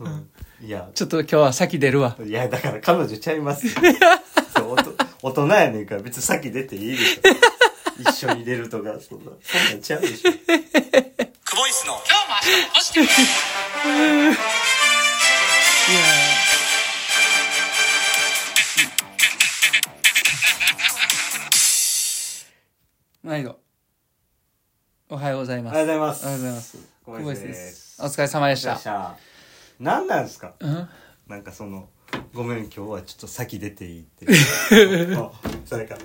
うんいや、ちょっと今日は先出るわ。いや、だから彼女ちゃいますよ。そうおと大人やねんから別に先出ていいでしょ。一緒に出るとか、そんな、そんなんちゃうでしょ。クボイスの今日も明日もポジティブいや毎度。おはようございます。おはようございますおはようございます。小林ですす。お疲れ様でした。た。何なんですか？うんなんかその、ごめん今日はちょっと先出ていいって。あそれか、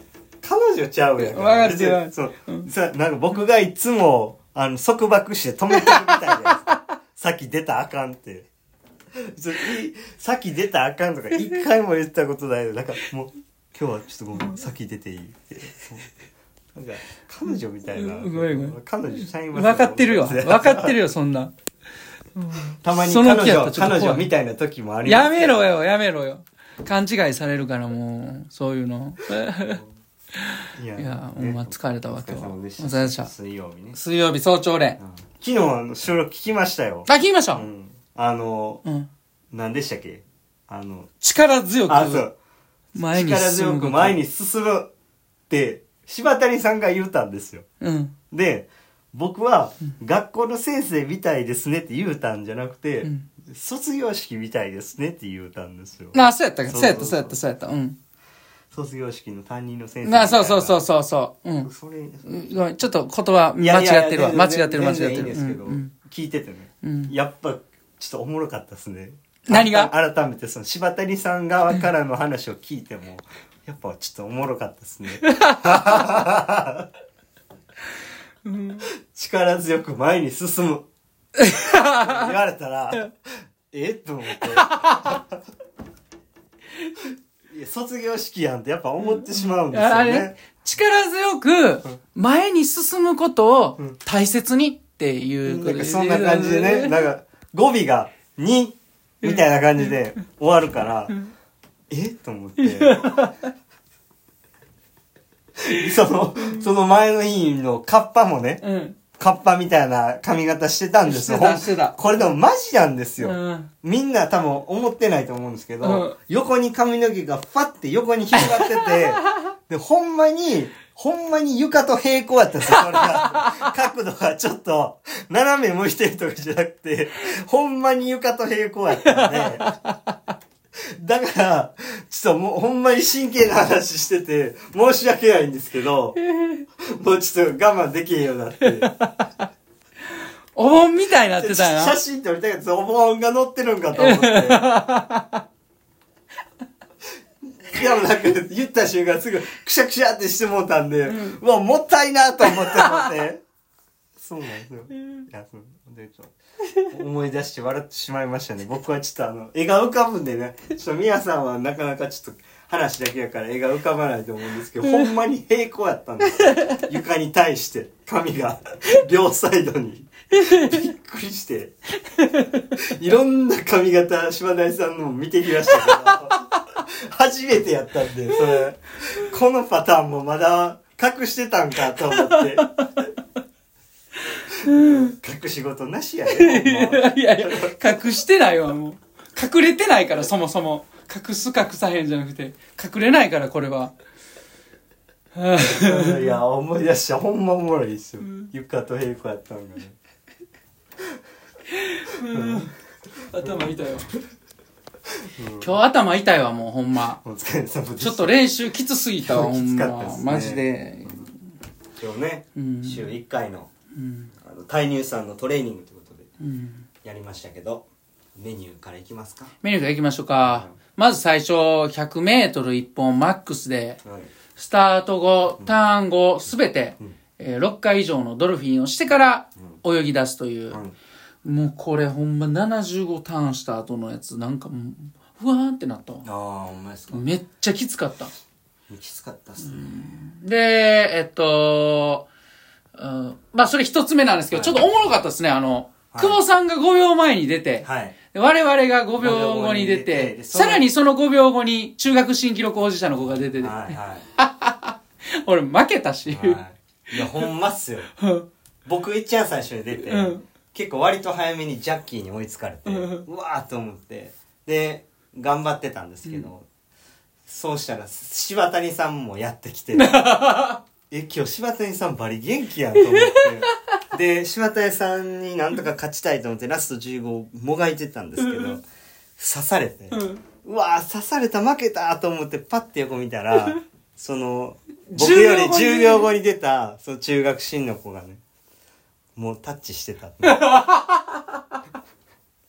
彼女ちゃうやんか。わかってるそう、さ、なんか僕がいつも、あの、束縛して止めてるみたいじゃないですか。先出たらあかんって。先出たらあかんとか一回も言ったことないよ。なんかもう、今日はちょっとごめん、先出ていいって。なんか、彼女みたいな。うんごめんごめん彼女ちゃいます分かってるよ。分かってるよ、そんな。たまにその彼女、気やったらちょっと怖い彼女みたいな時もありますやめろよ、やめろよ。勘違いされるからもう、そういうの。いやいやほんま疲れたわお疲れ様でした今日はお疲れ様でした水曜日ね。水曜日早朝練。昨日あの収録聞きましたよ。あ、聞きましたう。ん。あの、うん。何でしたっけ？あの、力強あ、そくう。前に力強進むこと。く前に進むって、柴谷さんが言うたんですよ。うん。で、僕は、学校の先生みたいですねって言うたんじゃなくて、うん卒業式みたいですねって言うたんですよ。なあ、そうやったか。そそううそうやった、そうやった、そうやった。うん。卒業式の担任の先生みたいなあ、そうそうそうそうそう。うん。それ、ごめんちょっと言葉いや間いや違ってるわ。間違ってる、間違って全然いいんる。ですけど、うんうん聞いててね、うんやっぱちょっとおもろかったですね何が？あ改めてその柴谷さん側からの話を聞いてもやっぱちょっとおもろかったですね。力強く前に進む。言われたらえ？っと思って。いや卒業式やんってやっぱ思ってしまうんですよあれ？ね力強く前に進むことを大切にっていうなんかそんな感じでね、なんか語尾が「に」みたいな感じで終わるから、え？と思って。その、その前の日のカッパもね、うん。カッパみたいな髪型してたんですよ。これでもマジなんですよ。うん。みんな多分思ってないと思うんですけど、うん横に髪の毛がファって横に広がってて、で、ほんまに、ほんまに床と平行やったんですよ、それが。角度がちょっと、斜め向いてるとかじゃなくて、ほんまに床と平行やったんで、だから、ちょっともうほんまに真剣な話してて、申し訳ないんですけど、もうちょっと我慢できへんようになって。お盆みたいになってたよな。写真撮りたいやつ、お盆が載ってるんかと思って。いや、もうなんか、言った瞬間すぐ、くしゃくしゃってしてもうたんで、うわ、もったいなと思って思って。そうなんですよ。いや、そう。で、ちょっと思い出して笑ってしまいましたね。僕はちょっとあの、絵が浮かぶんでね、ちょっと皆さんはなかなかちょっと話だけやから絵が浮かばないと思うんですけど、ほんまに平行やったんですよ。床に対して、髪が、両サイドに。びっくりして。いろんな髪型、島谷さんのも見てきましたけど、初めてやったんで、それ、このパターンもまだ隠してたんかと思って。隠し事なしやで、いやいや、隠してないわ、もう。隠れてないから、そもそも。隠す隠さへんじゃなくて、隠れないから、これは。いや、思い出した。ほんまおもろいですよ。床と平行やったんがね。頭痛いわ。今日頭痛いわ、もう、ほんま。ちょっと練習きつすぎたわ、ほんま マジで。今日ね、うん週1回の、うん。あの、タイ乳酸のトレーニングということで、うん。やりましたけど、メニューからいきますか？メニューから行きましょうか。まず最初、100メートル1本マックスで、はい。スタート後、ターン後、すべて、えー6回以上のドルフィンをしてから泳ぎ出すという。うんもうこれほんま75ターンした後のやつ、なんかもう、ふわーんってなったわ。ああ、ほんまですか？めっちゃきつかった。きつかったっすね。で、えっと、うん。まあそれ一つ目なんですけど、ちょっとおもろかったですね。あの、はい。久保さんが5秒前に出て、はい。で我々が5秒後に出5秒後に出てさらにその5秒後に中学新記録保持者の子が出てて、はいは 俺負けたし、い。はい。いや、ほんまっすよ。僕一番最初に出て、うん。結構割と早めにジャッキーに追いつかれてうわーと思って。で頑張ってたんですけど、そうしたら柴谷さんもやってきて え今日柴谷さんバリ元気やんと思って。で柴谷さんになんとか勝ちたいと思ってラスト15をもがいてたんですけど刺されて、うわー刺された負けたと思ってパッて横見たらその僕より10秒後に。出たその中学生の子がねもうタッチしてた。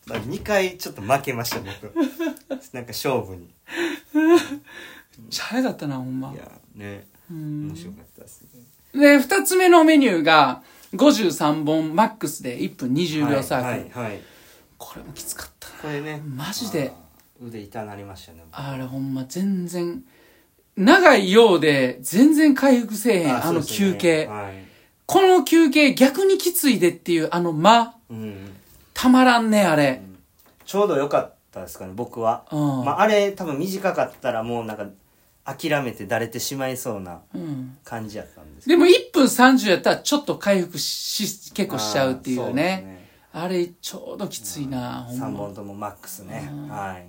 2回ちょっと負けました僕。なんか勝負に。めっちゃ早かったな、ほんま。い。やね。うん面白かったですねで、二つ目のメニューが、53本マックスで1分20秒サークル。はいはい、はい、これもきつかったな。これね。マジで。腕痛なりましたねあれほんま全然、長いようで全然回復せえへん、あの休憩。はい。この休憩逆にきついでっていうあの間、うん、たまらんね、あれ。ちょうど良かったですかね僕は、うん。まあ、あれ多分短かったらもうなんか諦めてだれてしまいそうなうん。感じやったんですけどでも1分30やったらちょっと回復し、結構しちゃうっていうね。あれちょうどきついな、ほんですね3ま本。ともマックスねはい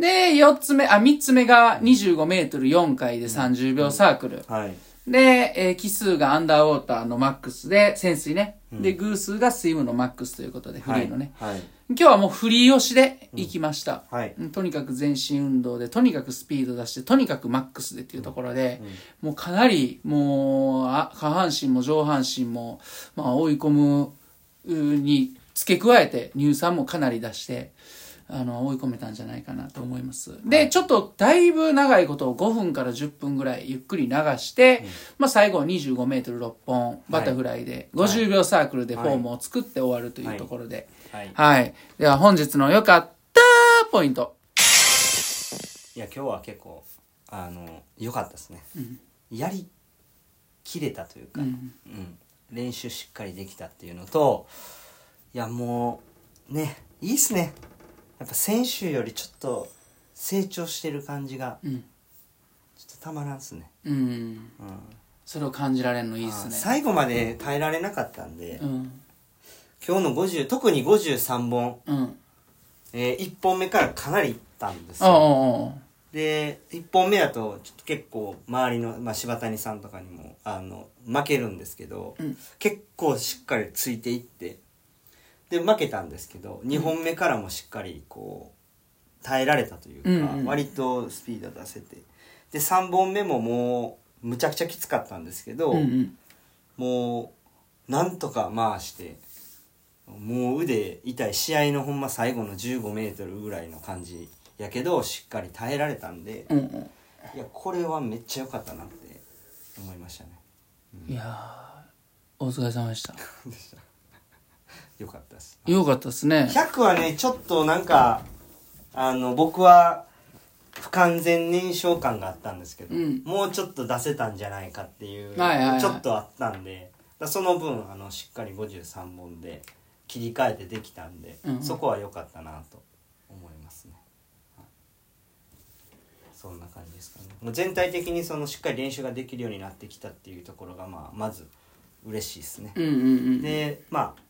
で、4つ目、あ、3つ目が25メートル4回で30秒サークル。はいで、えー奇数がアンダーウォーターのマックスで、潜水ね。で、偶数がスイムのマックスということで、フリーのね。はい今日はもうフリー押しで行きました。はいうんとにかく全身運動で、とにかくスピード出して、とにかくマックスでっていうところで、もうかなり、もう、あ下半身も上半身も、まあ追い込むうに付け加えて、乳酸もかなり出して、あの、追い込めたんじゃないかなと思います。で、ちょっとだいぶ長いことを5分から10分ぐらいゆっくり流して、まあ最後は25メートル6本、バタフライで50秒サークルでフォームを作って終わるというところで、はい。はい。では本日の良かったポイント。いや今日は結構あの良かったですね、やりきれたというか、うん。うん。練習しっかりできたっていうのといやもうねいいっすねやっぱ先週よりちょっと成長してる感じがうん。ちょっとたまらんっすね、うん。うんそれを感じられるのいいですね。最後まで耐えられなかったんで、うん。今日の50特に53本、うん。え1本目からかなりいったんですよで1本目だとちょっと結構周りの、まあ、柴谷さんとかにもあの負けるんですけど、うん結構しっかりついていってで負けたんですけど2本目からもしっかりこう耐えられたというか、うんうん割とスピード出せてで3本目ももうむちゃくちゃきつかったんですけど、うんうん。もうなんとか回してもう腕痛い試合のほんま最後の1 5メートルぐらいの感じやけどしっかり耐えられたんで、うんうん。いやこれはめっちゃ良かったなって思いましたねいやー、お疲れ様でした。良かったです。よかったですね。100はねちょっとなんかあの僕は不完全燃焼感があったんですけど、うん。もうちょっと出せたんじゃないかっていう、はいはいはい。ちょっとあったんでだその分あのしっかり53本で切り替えてできたんで、うんうん。そこは良かったなと思いますね、はい。そんな感じですかね。もう全体的にそのしっかり練習ができるようになってきたっていうところが、まあ、まず嬉しいですね、うんうんうん。でまあ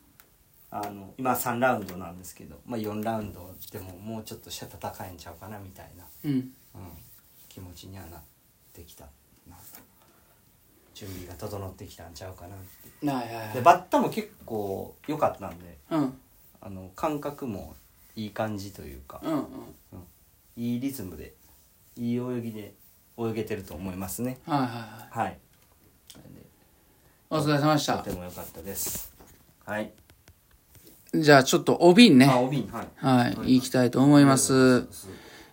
あの今3ラウンドなんですけど、まあ、4ラウンドでももうちょっとした戦えんちゃうかなみたいな、うん。うん、気持ちにはなってきたなと準備が整ってきたんちゃうかなってはいはいはい。でバッタも結構良かったんでうん。あの感覚もいい感じというか、うんうん。いいリズムでいい泳ぎで泳げてると思いますねはいはいはい。はいお疲れ様でしたと。ても良かったですはいじゃあちょっとお瓶ね。あお瓶はいはい。行きたいと思います。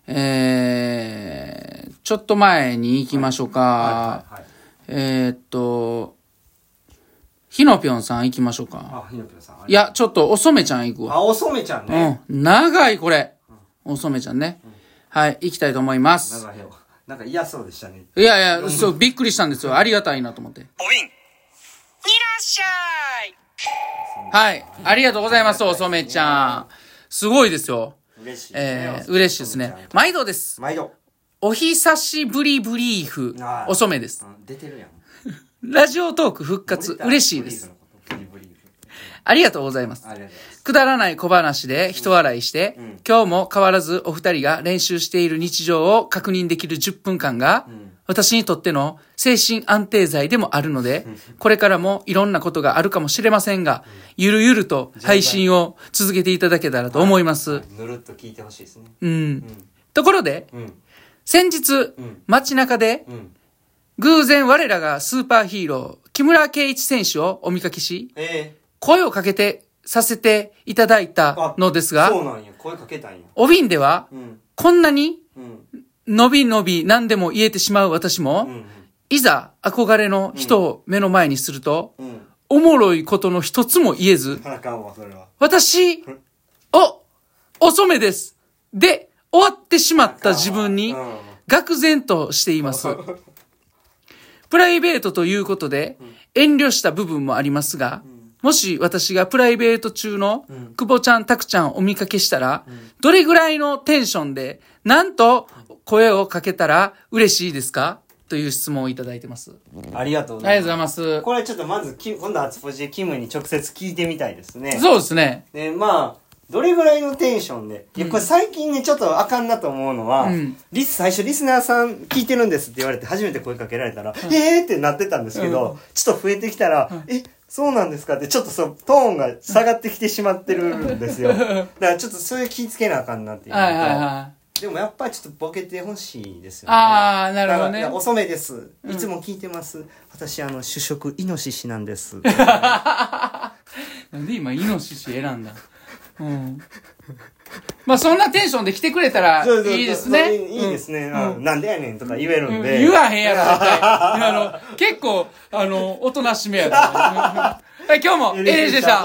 えー、ちょっと前に行きましょうか。えーっと、ひのぴょんさん行きましょうか。あひのぴょんさんいや、ちょっとおそめちゃん行くわ。あおそめちゃんね、うん。長い、これ。おそめちゃんね。はい、行きたいと思います。なんかなんか嫌そうでしたねいやいや、そう、びっくりしたんですよ。ありがたいなと思って。お瓶いらっしゃいはい。ありがとうございます、おそめちゃん。すごいですよ。嬉しいえー、嬉しいですね。毎度です。毎度、お久しぶりブリーフおそめです。うん、出てるやん ラジオトーク復活、嬉しいです。ありがとうございます。くだらない小話で人笑いして、うん今日も変わらずお二人が練習している日常を確認できる10分間が、ん私にとっての精神安定剤でもあるので、これからもいろんなことがあるかもしれませんが、ゆるゆると配信を続けていただけたらと思います。ぬるっと聞いてほしいですね。うん。ところで、うん。先日、ん街中で、うん。偶然我らがスーパーヒーロー、木村敬一選手をお見かけし、え声をかけてさせていただいえたのですが、そうなんや。声かけたんや。お瓶では、うん。こんなにうん。伸び伸び何でも言えてしまう私も、うん。いざ憧れの人を目の前にすると、うん。おもろいことの一つも言えず。私、お、遅めです。で、終わってしまった自分にうん、愕然としています。プライベートということで、遠慮した部分もありますが、もし私がプライベート中の久保ちゃん、たくちゃんをお見かけしたら、どれぐらいのテンションで、なんと声をかけたら嬉しいですか？という質問をいただいてます。ありがとうごありざいます。がとうございます。これちょっとまず、き今度はつぽじでキムに直接聞いてみたいですね。そうですね。で、まあ、どれぐらいのテンションで。いや、これ最近ね、ちょっとあかんなと思うのは、うんリス、最初リスナーさん聞いてるんですって言われて初めて声かけられたら、えーってなってたんですけど、ちょっと増えてきたら、え、そうなんですか？って、ちょっとそう、トーンが下がってきてしまってるんですよ。だからちょっとそういう気ぃつけなあかんなっていうのと。はいはいはい。でもやっぱりちょっとボケてほしいですよね。あーなるほどね遅めです。いつも聞いてます。私、あの、主食、イノシシなんです。なんで今、イノシシ選んだ？うん。まあ、そんなテンションで来てくれたらいいですね。いいですね、うんうんなんでやねんとか言えるうんんで。言わへんやろ、絶対。あの、結構、あの、おとなしめやから。はい、今日も、エレンジで。した。